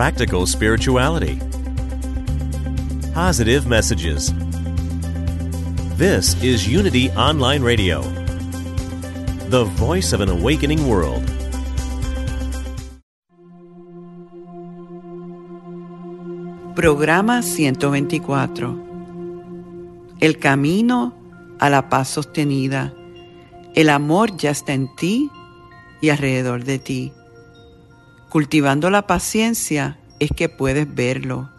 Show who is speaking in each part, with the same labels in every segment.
Speaker 1: Practical spirituality. Positive messages. This is Unity Online Radio, the voice of an awakening world.
Speaker 2: Programa 124. El camino a la paz sostenida. El amor ya está en ti y alrededor de ti. Cultivando la paciencia es que puedes verlo.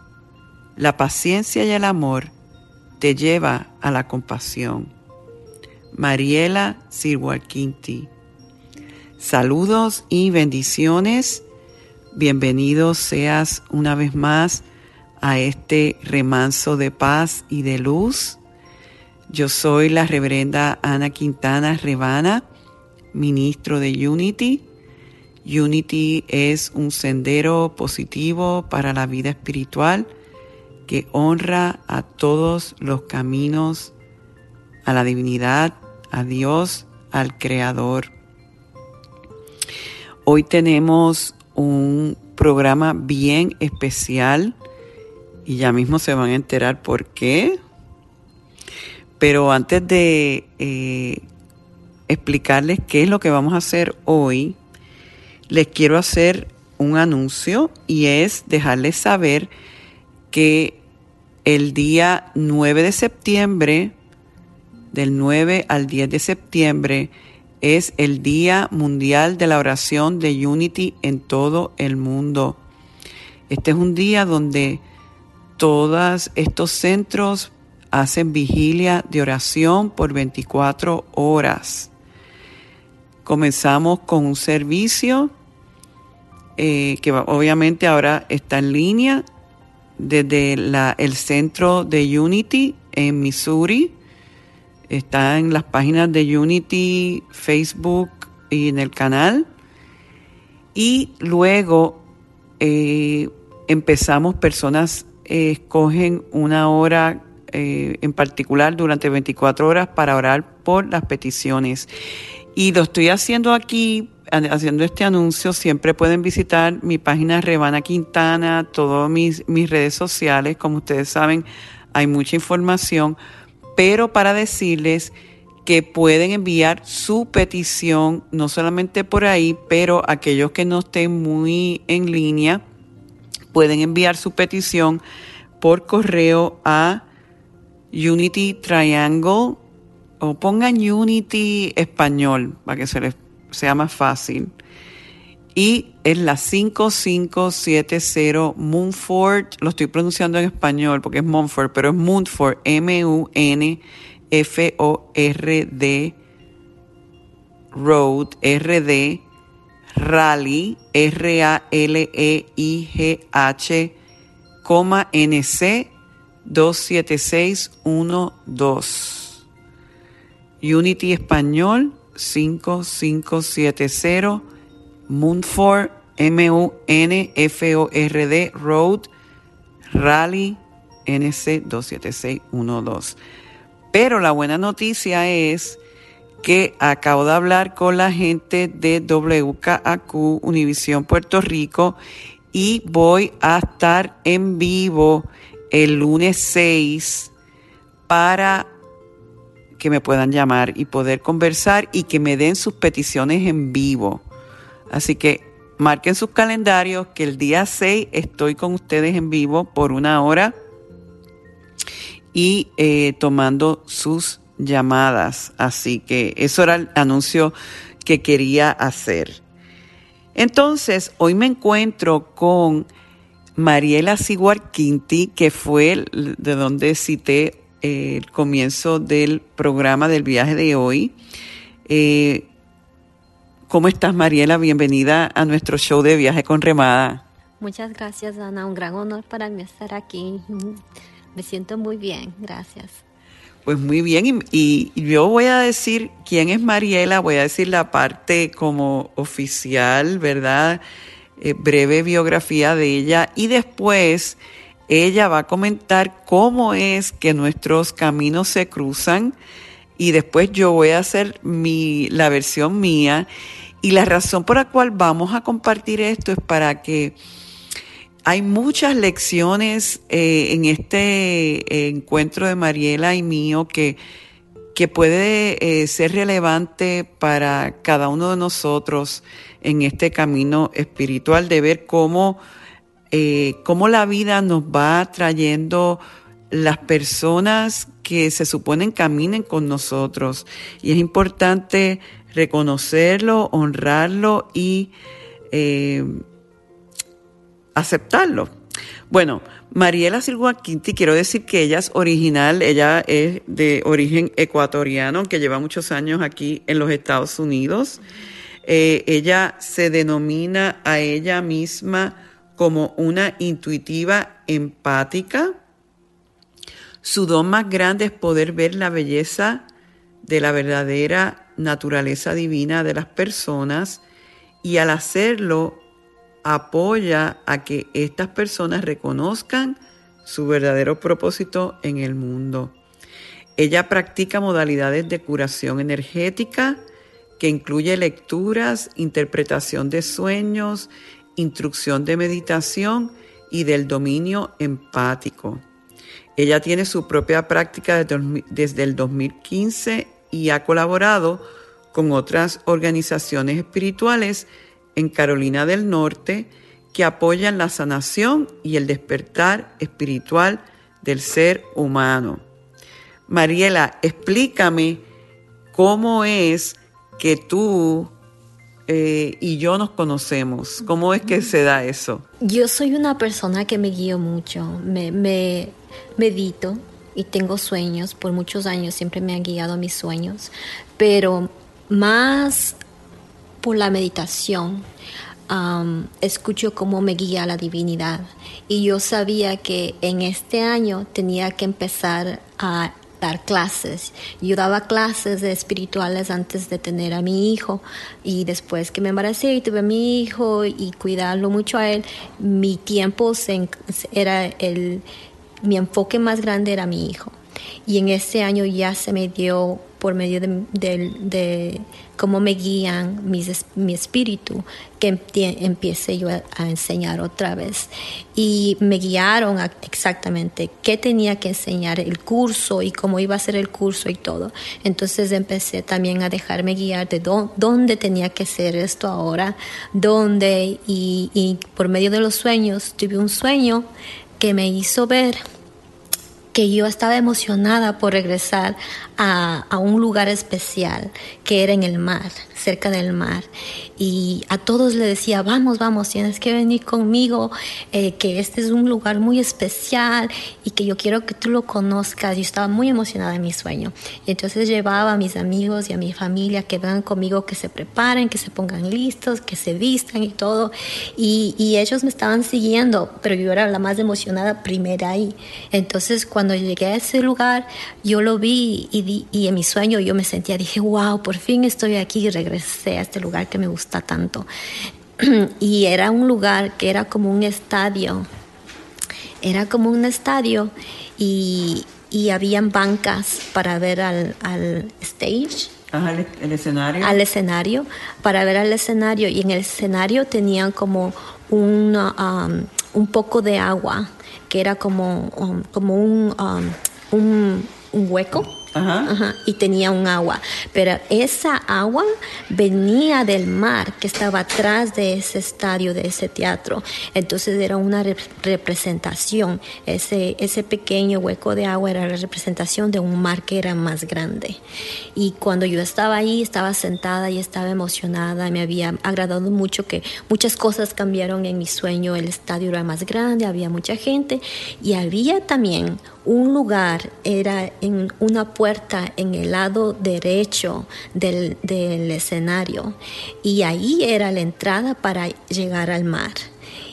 Speaker 2: La paciencia y el amor te lleva a la compasión. Mariela Sirwalkinti. Saludos y bendiciones. Bienvenido seas una vez más a este remanso de paz y de luz. Yo soy la reverenda Ana Quintana Rebana, ministro de Unity Unity es un sendero positivo para la vida espiritual que honra a todos los caminos, a la divinidad, a Dios, al Creador. Hoy tenemos un programa bien especial y ya mismo se van a enterar por qué. Pero antes de eh, explicarles qué es lo que vamos a hacer hoy, les quiero hacer un anuncio y es dejarles saber que el día 9 de septiembre, del 9 al 10 de septiembre, es el Día Mundial de la Oración de Unity en todo el mundo. Este es un día donde todos estos centros hacen vigilia de oración por 24 horas. Comenzamos con un servicio eh, que obviamente ahora está en línea desde el centro de Unity en Missouri. Está en las páginas de Unity, Facebook y en el canal. Y luego eh, empezamos, personas eh, escogen una hora en particular durante 24 horas para orar por las peticiones. Y lo estoy haciendo aquí haciendo este anuncio, siempre pueden visitar mi página Rebana Quintana, todas mis, mis redes sociales. Como ustedes saben, hay mucha información, pero para decirles que pueden enviar su petición, no solamente por ahí, pero aquellos que no estén muy en línea, pueden enviar su petición por correo a Unity Triangle o pongan Unity Español para que se les sea más fácil. Y es la 5570 Moonford, lo estoy pronunciando en español porque es Montfort, pero es Moonford, M-U-N-F-O-R-D, Road, R-D, Rally, R-A-L-E-I-G-H, coma N-C, 27612. Unity Español 5570 Moonford, M-U-N-F-O-R-D Road, Rally NC 27612. Pero la buena noticia es que acabo de hablar con la gente de WKAQ Univisión Puerto Rico y voy a estar en vivo el lunes 6 para que me puedan llamar y poder conversar y que me den sus peticiones en vivo. Así que marquen sus calendarios que el día 6 estoy con ustedes en vivo por una hora y eh, tomando sus llamadas. Así que eso era el anuncio que quería hacer. Entonces, hoy me encuentro con Mariela Siguar Quinti, que fue de donde cité el comienzo del programa del viaje de hoy. Eh, ¿Cómo estás, Mariela? Bienvenida a nuestro show de viaje con remada.
Speaker 3: Muchas gracias, Ana. Un gran honor para mí estar aquí. Me siento muy bien, gracias.
Speaker 2: Pues muy bien, y, yo voy a decir quién es Mariela, voy a decir la parte como oficial, ¿verdad? Eh, breve biografía de ella y después ella va a comentar cómo es que nuestros caminos se cruzan y después yo voy a hacer mi, la versión mía. Y la razón por la cual vamos a compartir esto es para que hay muchas lecciones eh, en este encuentro de Mariela y mío que, que puede eh, ser relevante para cada uno de nosotros en este camino espiritual de ver cómo, eh, cómo la vida nos va trayendo las personas que se suponen caminen con nosotros. Y es importante reconocerlo, honrarlo y aceptarlo. Bueno, Mariela Silva Quinti, quiero decir que ella es original, ella es de origen ecuatoriano, que lleva muchos años aquí en los Estados Unidos. Eh, ella se denomina a ella misma como una intuitiva empática. Su don más grande es poder ver la belleza de la verdadera naturaleza divina de las personas y al hacerlo apoya a que estas personas reconozcan su verdadero propósito en el mundo. Ella practica modalidades de curación energética que incluye lecturas, interpretación de sueños, instrucción de meditación y del dominio empático. Ella tiene su propia práctica desde el 2015 y ha colaborado con otras organizaciones espirituales en Carolina del Norte que apoyan la sanación y el despertar espiritual del ser humano. Mariela, explícame cómo es que tú eh, y yo nos conocemos. ¿Cómo es que se da eso?
Speaker 3: Yo soy una persona que me guío mucho, me, me medito y tengo sueños. Por muchos años siempre me han guiado mis sueños, pero más por la meditación, escucho cómo me guía la divinidad. Y yo sabía que en este año tenía que empezar a dar clases. Yo daba clases de espirituales antes de tener a mi hijo y después que me embaracé y tuve a mi hijo y cuidarlo mucho a él, mi tiempo era el, mi enfoque más grande era mi hijo. Y en este año ya se me dio por medio de, cómo me guían mi espíritu, que empiece yo a, enseñar otra vez. Y me guiaron exactamente qué tenía que enseñar el curso y cómo iba a ser el curso y todo. Entonces empecé también a dejarme guiar de dónde tenía que ser esto ahora, dónde, y, y por medio de los sueños, tuve un sueño que me hizo ver que yo estaba emocionada por regresar a, a, un lugar especial que era en el mar, cerca del mar. Y a todos le decía, vamos, vamos, tienes que venir conmigo, eh, que este es un lugar muy especial y que yo quiero que tú lo conozcas. Yo estaba muy emocionada en mi sueño. Y entonces llevaba a mis amigos y a mi familia que vengan conmigo, que se preparen, que se pongan listos, que se vistan y todo. Y, y ellos me estaban siguiendo, pero yo era la más emocionada primera ahí. Entonces cuando llegué a ese lugar, yo lo vi y, y en mi sueño yo me sentía, dije, wow, por fin estoy aquí y regresé a este lugar que me gusta tanto. y era un lugar que era como un estadio. Era como un estadio y, y habían bancas para ver al, al stage.
Speaker 2: el, escenario.
Speaker 3: Al escenario, para ver al escenario. Y en el escenario tenían como un, um, un poco de agua, que era como, um, como un, um, un, un hueco Ajá. y tenía un agua. Pero esa agua venía del mar que estaba atrás de ese estadio, de ese teatro. Entonces era una representación. Ese, ese pequeño hueco de agua era la representación de un mar que era más grande. Y cuando yo estaba ahí, estaba sentada y estaba emocionada. Me había agradado mucho que muchas cosas cambiaron en mi sueño. El estadio era más grande, había mucha gente y había también un lugar era en una puerta en el lado derecho del, del escenario y ahí era la entrada para llegar al mar.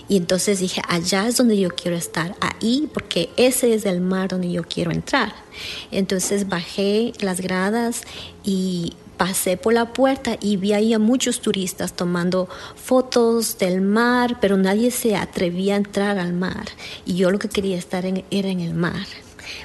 Speaker 3: Y entonces dije, allá es donde yo quiero estar, ahí, porque ese es el mar donde yo quiero entrar. Entonces bajé las gradas y pasé por la puerta y vi ahí a muchos turistas tomando fotos del mar, pero nadie se atrevía a entrar al mar. Y yo lo que quería estar en, era en el mar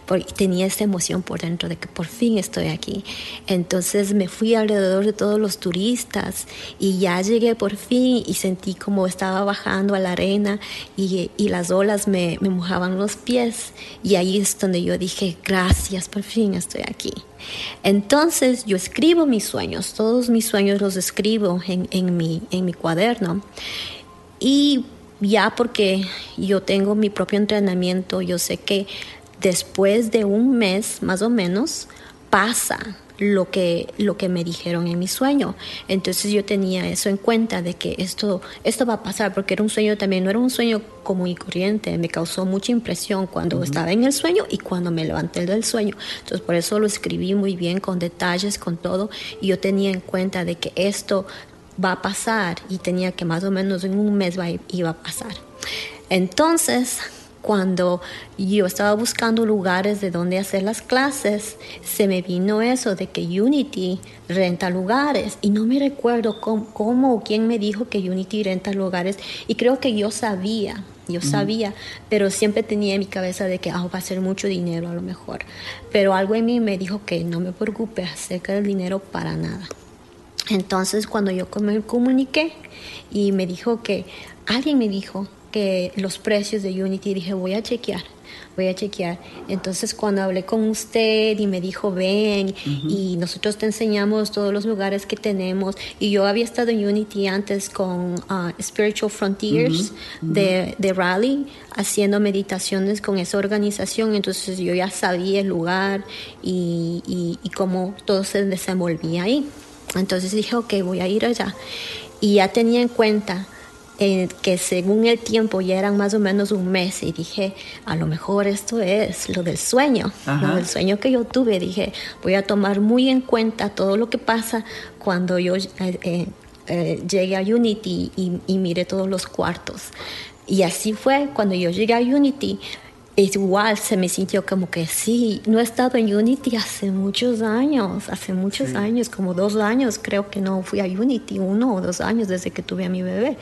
Speaker 3: porque tenía esa emoción por dentro de que por fin estoy aquí. Entonces me fui alrededor de todos los turistas y ya llegué por fin y sentí como estaba bajando a la arena y, y las olas me, me mojaban los pies y ahí es donde yo dije, gracias, por fin estoy aquí. Entonces yo escribo mis sueños, todos mis sueños los escribo en, en, mi, en mi cuaderno y ya porque yo tengo mi propio entrenamiento, yo sé que después de un mes más o menos pasa lo que, lo que me dijeron en mi sueño. Entonces yo tenía eso en cuenta de que esto, esto va a pasar, porque era un sueño también, no era un sueño común y corriente, me causó mucha impresión cuando estaba en el sueño y cuando me levanté del sueño. Entonces por eso lo escribí muy bien, con detalles, con todo, y yo tenía en cuenta de que esto va a pasar y tenía que más o menos en un mes iba a pasar. Entonces, cuando yo estaba buscando lugares de donde hacer las clases, se me vino eso de que Unity renta lugares y no me recuerdo cómo, o quién me dijo que Unity renta lugares y creo que yo sabía, yo sabía, pero siempre tenía en mi cabeza de que ah, va a ser mucho dinero a lo mejor. Pero algo en mí me dijo que no me preocupe acerca del dinero para nada. Entonces cuando yo me comuniqué y me dijo que alguien me dijo que los precios de Unity dije, voy a chequear, voy a chequear. Entonces cuando hablé con usted y me dijo, ven, y nosotros te enseñamos todos los lugares que tenemos, y yo había estado en Unity antes con uh, Spiritual Frontiers de, de Rally, haciendo meditaciones con esa organización, entonces yo ya sabía el lugar y, y, y cómo todo se desenvolvía ahí. Entonces dije, ok, voy a ir allá. Y ya tenía en cuenta eh, que según el tiempo ya eran más o menos un mes y dije, a lo mejor esto es lo del sueño, lo del sueño que yo tuve. Dije, voy a tomar muy en cuenta todo lo que pasa cuando yo eh, eh, llegue a Unity y, y mire todos los cuartos. Y así fue, cuando yo llegué a Unity, igual se me sintió como que sí, no he estado en Unity hace muchos años, hace muchos años, como dos años creo que no fui a Unity, uno o dos años desde que tuve a mi bebé.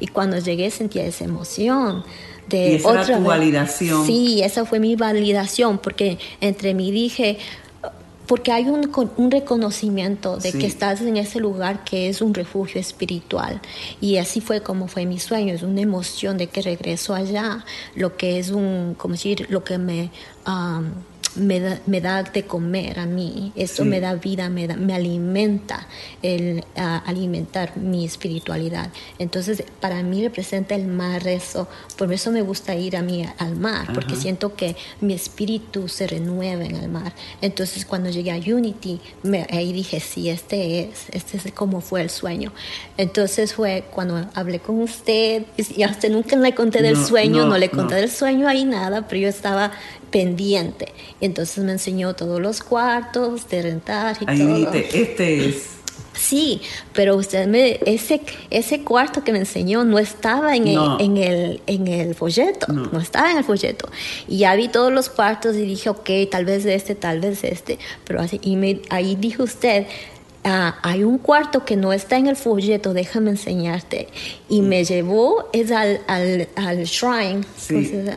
Speaker 3: Y cuando llegué sentía esa emoción. De
Speaker 2: y esa otra era tu validación.
Speaker 3: Sí, esa fue mi validación, porque entre mí dije, porque hay un, un reconocimiento de que estás en ese lugar que es un refugio espiritual. Y así fue como fue mi sueño, es una emoción de que regreso allá, lo que es un, como decir, lo que me me da, me da de comer a mí, eso me da vida, me, me alimenta el alimentar mi espiritualidad. Entonces, para mí representa el mar eso, por eso me gusta ir a mí al mar, porque siento que mi espíritu se renueva en el mar. Entonces, cuando llegué a Unity, me, ahí dije, sí, este es, este es como fue el sueño. Entonces fue cuando hablé con usted, y a usted nunca le conté del sueño, no, le conté del sueño ahí nada, pero yo estaba pendiente. Y entonces me enseñó todos los cuartos de rentar y
Speaker 2: Ahí
Speaker 3: todo.
Speaker 2: Dijiste, este es.
Speaker 3: Sí, pero usted me ese ese cuarto que me enseñó no estaba en, el, en el en el folleto, no. estaba en el folleto. Y ya vi todos los cuartos y dije, ok, tal vez este, tal vez este, pero así y me, ahí dijo usted, Ah, hay un cuarto que no está en el folleto, déjame enseñarte. Y me llevó es al, al, al shrine.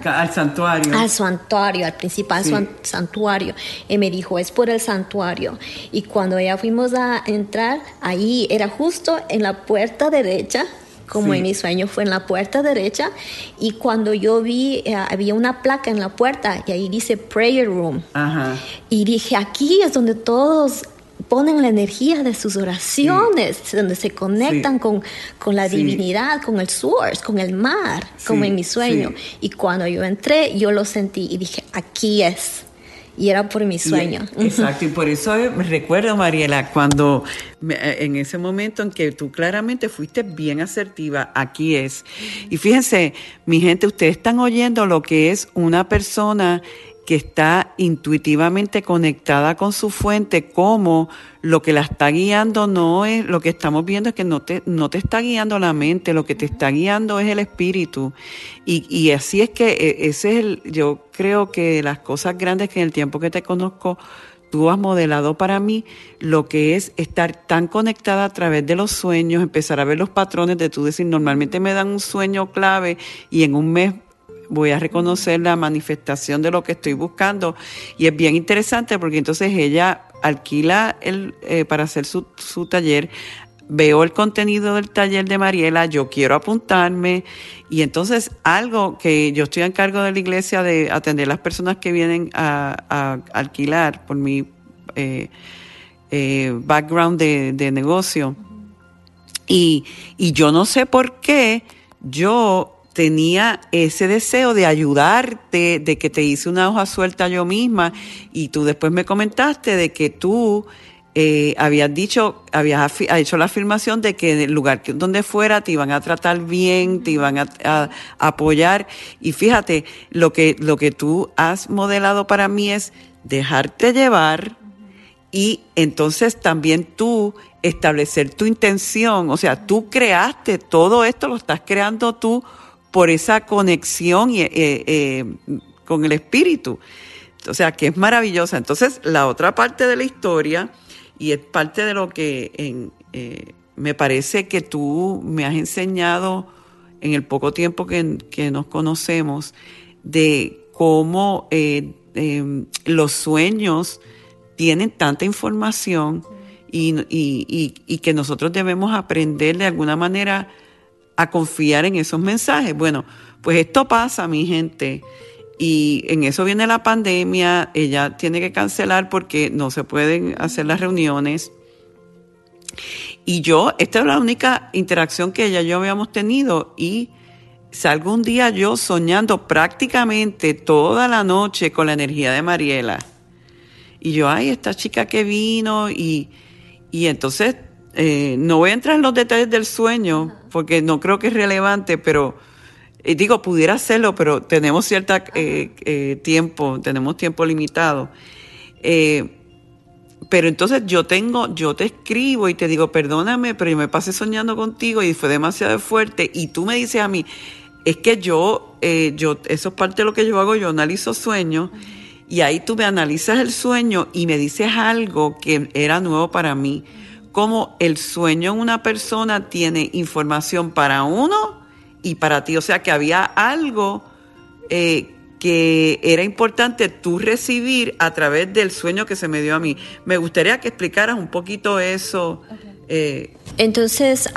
Speaker 2: al santuario.
Speaker 3: Al santuario, al principal santuario. Y me dijo, es por el santuario. Y cuando ya fuimos a entrar, ahí era justo en la puerta derecha como en mi sueño fue en la puerta derecha y cuando yo vi eh, había una placa en la puerta y ahí dice prayer room y dije aquí es donde todos ponen la energía de sus oraciones, donde se conectan con, con, la divinidad, con el source, con el mar, como en mi sueño. Y cuando yo entré, yo lo sentí y dije, aquí es. Y era por mi sueño.
Speaker 2: exacto, y por eso me recuerdo, Mariela, cuando eh, en ese momento en que tú claramente fuiste bien asertiva, aquí es. Y fíjense, mi gente, ustedes están oyendo lo que es una persona que está intuitivamente conectada con su fuente, como lo que la está guiando no es, lo que estamos viendo es que no te, no te está guiando la mente, lo que te está guiando es el espíritu. Y, y así es que e, ese es el, yo creo que las cosas grandes que en el tiempo que te conozco, tú has modelado para mí lo que es estar tan conectada a través de los sueños, empezar a ver los patrones de tú decir, normalmente me dan un sueño clave y en un mes voy a reconocer la manifestación de lo que estoy buscando. Y es bien interesante porque entonces ella alquila el, eh, para hacer su, su taller, veo el contenido del taller de Mariela, yo quiero apuntarme y entonces algo que yo estoy en cargo de la iglesia de atender las personas que vienen a, alquilar por mi eh, eh, background de, de negocio. Y, y yo no sé por qué yo tenía ese deseo de ayudarte, de que te hice una hoja suelta yo misma. Y tú después me comentaste de que tú eh, habías dicho, habías hecho la afirmación de que en el lugar donde fuera te iban a tratar bien, te iban a, apoyar. Y fíjate, lo que, lo que tú has modelado para mí es dejarte llevar y entonces también tú establecer tu intención, o sea, tú creaste todo esto, lo estás creando tú por esa conexión y, eh, eh, con el espíritu. O sea, que es maravillosa. Entonces, la otra parte de la historia, y es parte de lo que eh, me parece que tú me has enseñado en el poco tiempo que, nos conocemos, de cómo em, los sueños tienen tanta información y, y que nosotros debemos aprender de alguna manera a confiar en esos mensajes. Bueno, pues esto pasa, mi gente. Y en eso viene la pandemia, ella tiene que cancelar porque no se pueden hacer las reuniones. Y yo, esta es la única interacción que ella y yo habíamos tenido y salgo un día yo soñando prácticamente toda la noche con la energía de Mariela. Y yo, ay, esta chica que vino y, y entonces eh, no voy a entrar en los detalles del sueño porque no creo que es relevante, pero eh, digo, pudiera hacerlo, pero tenemos cierto eh, tiempo, tenemos tiempo limitado. pero entonces yo tengo, yo te escribo y te digo, perdóname, pero yo me pasé soñando contigo y fue demasiado fuerte. Y tú me dices a mí, es que yo, yo, eso es parte de lo que yo hago, yo analizo sueños. Y ahí tú me analizas el sueño y me dices algo que era nuevo para mí cómo el sueño en una persona tiene información para uno y para ti. O sea que había algo eh, que era importante tú recibir a través del sueño que se me dio a mí. Me gustaría que explicaras un poquito eso.
Speaker 3: Eh. Entonces,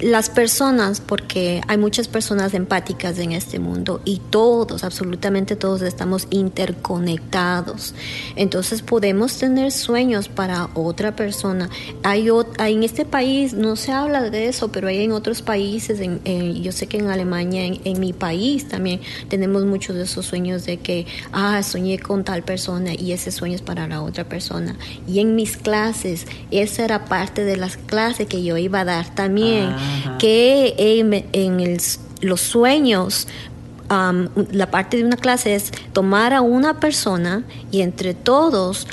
Speaker 3: las personas, porque hay muchas personas empáticas en este mundo y todos, absolutamente todos estamos interconectados. Entonces podemos tener sueños para otra persona. Hay, en este país, no se habla de eso, pero hay en otros países, en, yo sé que en Alemania, en, mi país también tenemos muchos de esos sueños de que, ah, soñé con tal persona y ese sueño es para la otra persona. Y en mis clases, esa era parte de las clases que yo iba a dar también. Ah que en, los sueños la parte de una clase es tomar a una persona y entre todos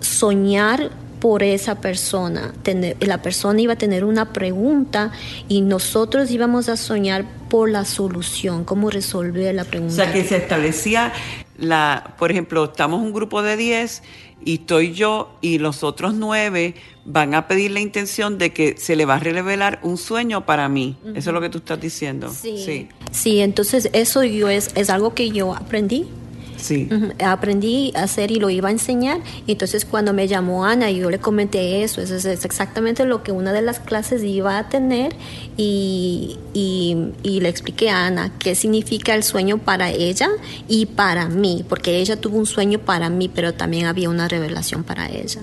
Speaker 3: soñar por esa persona. la persona iba a tener una pregunta y nosotros íbamos a soñar por la solución, cómo resolver la pregunta.
Speaker 2: O sea, que se establecía la, por ejemplo, estamos un grupo de 10 y estoy yo y los otros nueve van a pedir la intención de que se le va a revelar un sueño para mí. Eso es lo que tú estás diciendo.
Speaker 3: Sí. Sí, entonces eso yo es, es algo que yo aprendí
Speaker 2: Sí.
Speaker 3: Aprendí a hacer y lo iba a enseñar. Y entonces cuando me llamó Ana y yo le comenté eso, eso es, exactamente lo que una de las clases iba a tener y, y, le expliqué a Ana qué significa el sueño para ella y para mí, porque ella tuvo un sueño para mí, pero también había una revelación para ella.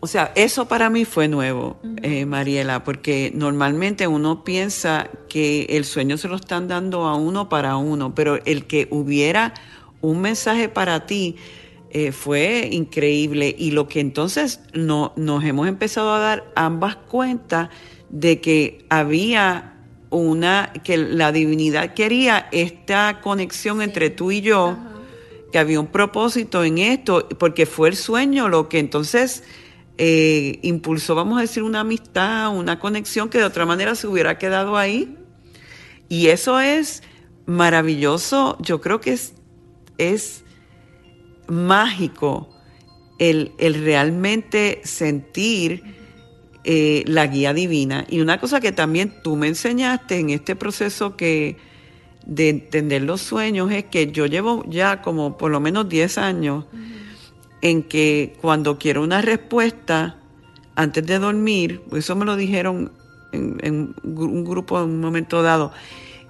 Speaker 2: O sea, eso para mí fue nuevo, eh, Mariela, porque normalmente uno piensa que el sueño se lo están dando a uno para uno, pero el que hubiera un mensaje para ti eh, fue increíble y lo que entonces no, nos hemos empezado a dar ambas cuenta de que había una, que la divinidad quería esta conexión entre tú y yo. que había un propósito en esto, porque fue el sueño lo que entonces eh, impulsó, vamos a decir, una amistad, una conexión que de otra manera se hubiera quedado ahí. Y eso es maravilloso, yo creo que es, es mágico el, el realmente sentir eh, la guía divina. Y una cosa que también tú me enseñaste en este proceso que de entender los sueños es que yo llevo ya como por lo menos 10 años en que cuando quiero una respuesta antes de dormir, eso me lo dijeron en, en un grupo en un momento dado,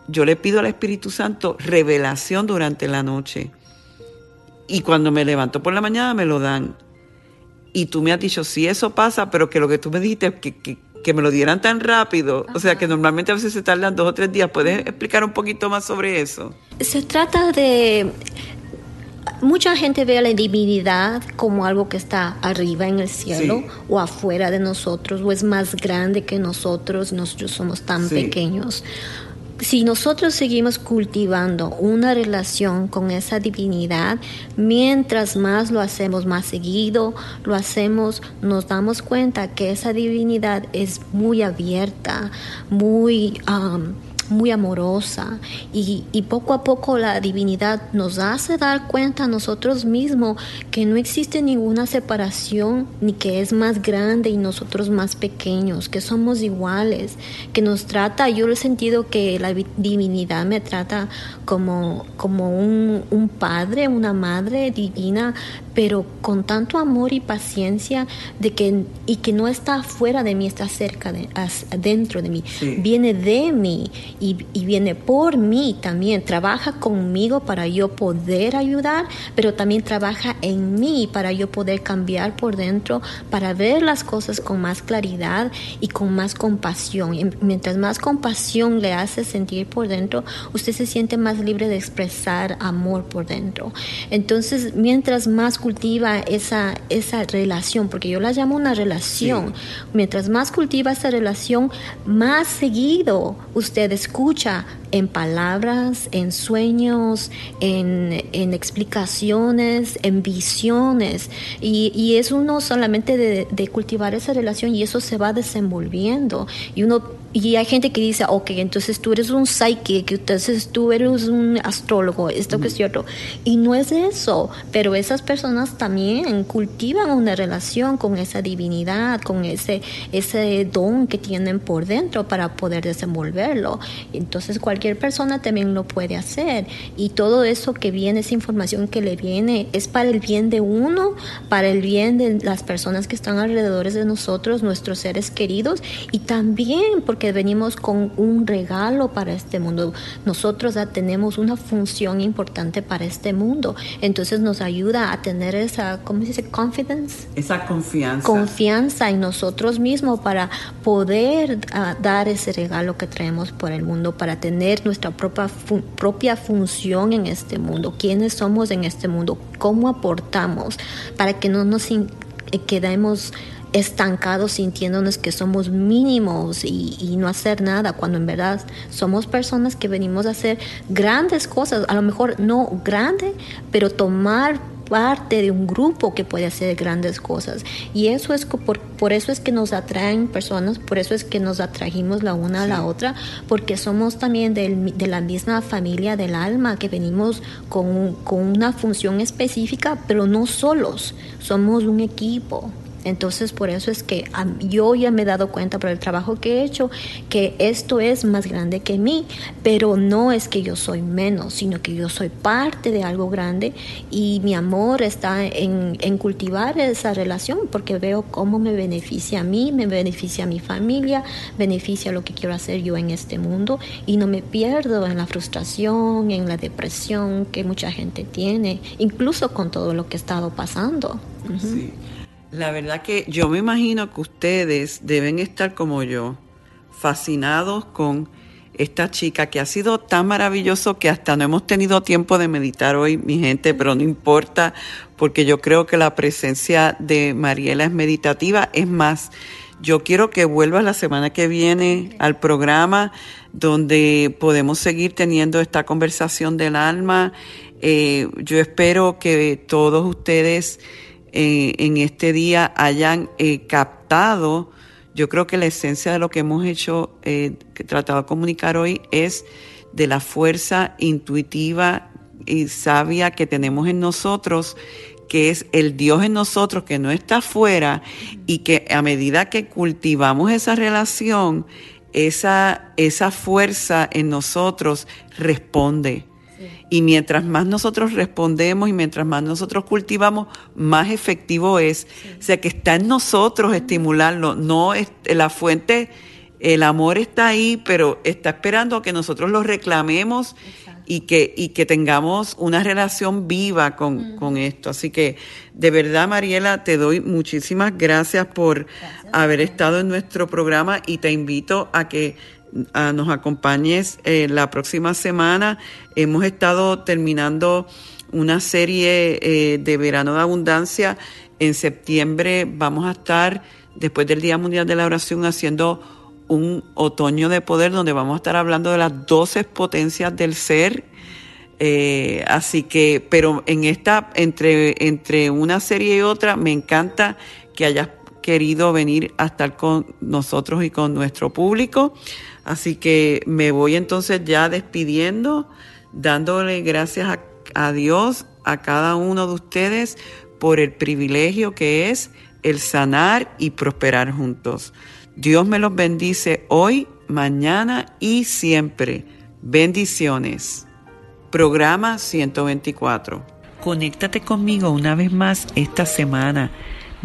Speaker 2: yo le pido al Espíritu Santo revelación durante la noche. Y cuando me levanto por la mañana me lo dan. Y tú me has dicho, sí, eso pasa, pero que lo que tú me dijiste, que, que, que me lo dieran tan rápido, o sea, que normalmente a veces se tardan dos o tres días. ¿Puedes explicar un poquito más sobre eso?
Speaker 3: Se trata de... Mucha gente ve a la divinidad como algo que está arriba en el cielo sí. o afuera de nosotros o es más grande que nosotros, nosotros somos tan sí. pequeños si nosotros seguimos cultivando una relación con esa divinidad, mientras más lo hacemos más seguido, lo hacemos, nos damos cuenta que esa divinidad es muy abierta, muy... Um, muy amorosa y, y, poco a poco la divinidad nos hace dar cuenta a nosotros mismos que no existe ninguna separación ni que es más grande y nosotros más pequeños, que somos iguales, que nos trata, yo he sentido que la divinidad me trata como, como un, un padre, una madre divina, pero con tanto amor y paciencia de que, y que no está fuera de mí, está cerca de, dentro de mí, sí. viene de mí y, y, viene por mí también, trabaja conmigo para yo poder ayudar, pero también trabaja en mí para yo poder cambiar por dentro, para ver las cosas con más claridad y con más compasión. Y mientras más compasión le hace sentir por dentro, usted se siente más libre de expresar amor por dentro. Entonces, mientras más cultiva esa, esa relación, porque yo la llamo una relación, sí. mientras más cultiva esa relación, más seguido usted escucha en palabras, en sueños, en, en explicaciones, en visiones. Y, y es uno solamente de, de, cultivar esa relación y eso se va desenvolviendo. Y uno y hay gente que dice, ok, entonces tú eres un psychic, entonces tú eres un astrólogo, esto que es cierto. Y no es eso, pero esas personas también cultivan una relación con esa divinidad, con ese, ese don que tienen por dentro para poder desenvolverlo. Entonces cualquier persona también lo puede hacer. Y todo eso que viene, esa información que le viene, es para el bien de uno, para el bien de las personas que están alrededor de nosotros, nuestros seres queridos, y también porque venimos con un regalo para este mundo. Nosotros ya tenemos una función importante para este mundo. Entonces nos ayuda a tener esa, ¿cómo se dice? Confidence.
Speaker 2: Esa confianza.
Speaker 3: Confianza en nosotros mismos para poder uh, dar ese regalo que traemos por el mundo, para tener nuestra propia, propia función en este mundo. ¿Quiénes somos en este mundo? ¿Cómo aportamos? Para que no nos quedemos estancados sintiéndonos que somos mínimos y, y, no hacer nada, cuando en verdad somos personas que venimos a hacer grandes cosas, a lo mejor no grande, pero tomar parte de un grupo que puede hacer grandes cosas. Y eso es por, por eso es que nos atraen personas, por eso es que nos atrajimos la una a la otra, porque somos también del, de la misma familia del alma, que venimos con, con una función específica, pero no solos, somos un equipo. Entonces, por eso es que yo ya me he dado cuenta por el trabajo que he hecho que esto es más grande que mí, pero no es que yo soy menos, sino que yo soy parte de algo grande y mi amor está en, en cultivar esa relación porque veo cómo me beneficia a mí, me beneficia a mi familia, beneficia lo que quiero hacer yo en este mundo y no me pierdo en la frustración, en la depresión que mucha gente tiene, incluso con todo lo que he estado pasando.
Speaker 2: Uh -huh. Sí. La verdad que yo me imagino que ustedes deben estar como yo, fascinados con esta chica que ha sido tan maravilloso que hasta no hemos tenido tiempo de meditar hoy, mi gente, pero no importa, porque yo creo que la presencia de Mariela es meditativa. Es más, yo quiero que vuelva la semana que viene al programa donde podemos seguir teniendo esta conversación del alma Eh, yo espero que todos ustedes eh, en este día hayan eh, captado, yo creo que la esencia de lo que hemos hecho, que tratado de comunicar hoy, es de la fuerza intuitiva y sabia que tenemos en nosotros, que es el Dios en nosotros, que no está afuera, y que a medida que cultivamos esa relación, esa, esa fuerza en nosotros responde. Y mientras más nosotros respondemos y mientras más nosotros cultivamos, más efectivo es. O sea, que está en nosotros estimularlo, no es la fuente, el amor está ahí, pero está esperando que nosotros lo reclamemos y que, y que tengamos una relación viva con, con, esto. Así que de verdad, Mariela, te doy muchísimas gracias por haber estado en nuestro programa y te invito a que nos acompañes eh, la próxima semana. Hemos estado terminando una serie eh, de verano de abundancia. En septiembre vamos a estar, después del Día Mundial de la Oración, haciendo un otoño de poder donde vamos a estar hablando de las 12 potencias del ser. Eh, así que, pero en esta, entre, entre una serie y otra, me encanta que hayas querido venir a estar con nosotros y con nuestro público. Así que me voy entonces ya despidiendo, dándole gracias a, a Dios, a cada uno de ustedes, por el privilegio que es el sanar y prosperar juntos. Dios me los bendice hoy, mañana y siempre. Bendiciones. Programa 124. Conéctate conmigo una vez más esta semana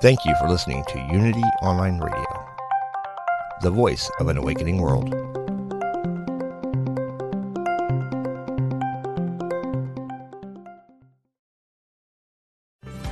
Speaker 4: Thank you for listening to Unity Online Radio, the voice of an awakening world.